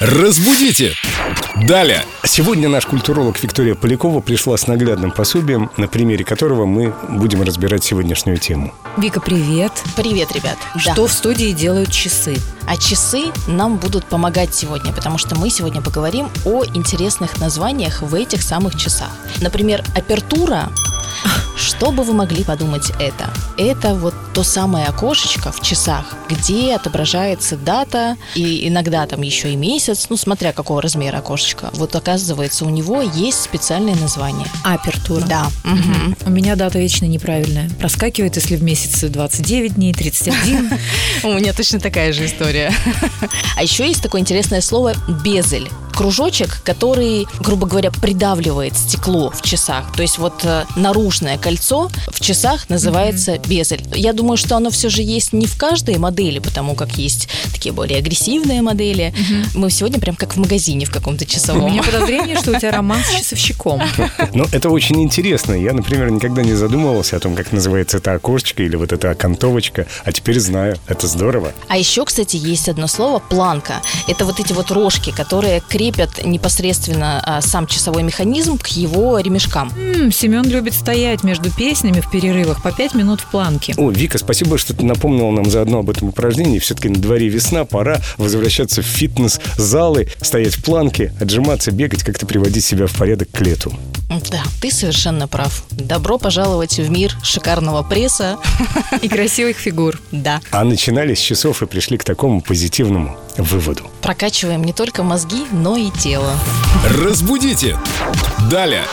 Разбудите! Далее! Сегодня наш культуролог Виктория Полякова пришла с наглядным пособием, на примере которого мы будем разбирать сегодняшнюю тему. Вика, привет. Привет, ребят. Что Да. в студии делают часы? А часы нам будут помогать сегодня, потому что мы сегодня поговорим о интересных названиях в этих самых часах. Например, апертура. Что бы вы могли подумать это? Это вот то самое окошечко в часах, где отображается дата и иногда там еще и месяц, ну смотря какого размера окошечко. Вот оказывается, у него есть специальное название. Апертура. Да. мгм. У меня дата вечно неправильная. Проскакивает, если в месяце 29 дней, 31. У меня точно такая же история. А еще есть такое интересное слово «безель». Кружочек, который, грубо говоря, придавливает стекло в часах. То есть вот э, наружное кольцо в часах называется безель. Я думаю, что оно все же есть не в каждой модели, потому как есть такие более агрессивные модели. Мы сегодня прям как в магазине в каком-то У часовом. меня подозрение, что у тебя роман с часовщиком. Но это очень интересно. Я, например, никогда не задумывался о том, как называется это окошечко или вот эта окантовочка, а теперь знаю. Это здорово. А еще, кстати, есть одно слово планка. Это вот эти вот рожки, которые крепят непосредственно а, сам часовой механизм к его ремешкам. М, Семен любит стоять между песнями в перерывах по 5 минут в планке. О, Вика, спасибо, что ты напомнила нам заодно об этом упражнении. Все-таки на дворе весна, пора возвращаться в фитнес-залы, стоять в планке, отжиматься, бегать, как-то приводить себя в порядок к лету. Да, ты совершенно прав. Добро пожаловать в мир шикарного пресса. И красивых фигур. Да. А начинали с часов и пришли к такому позитивному выводу. Прокачиваем не только мозги, но и тело. Разбудите! Далее!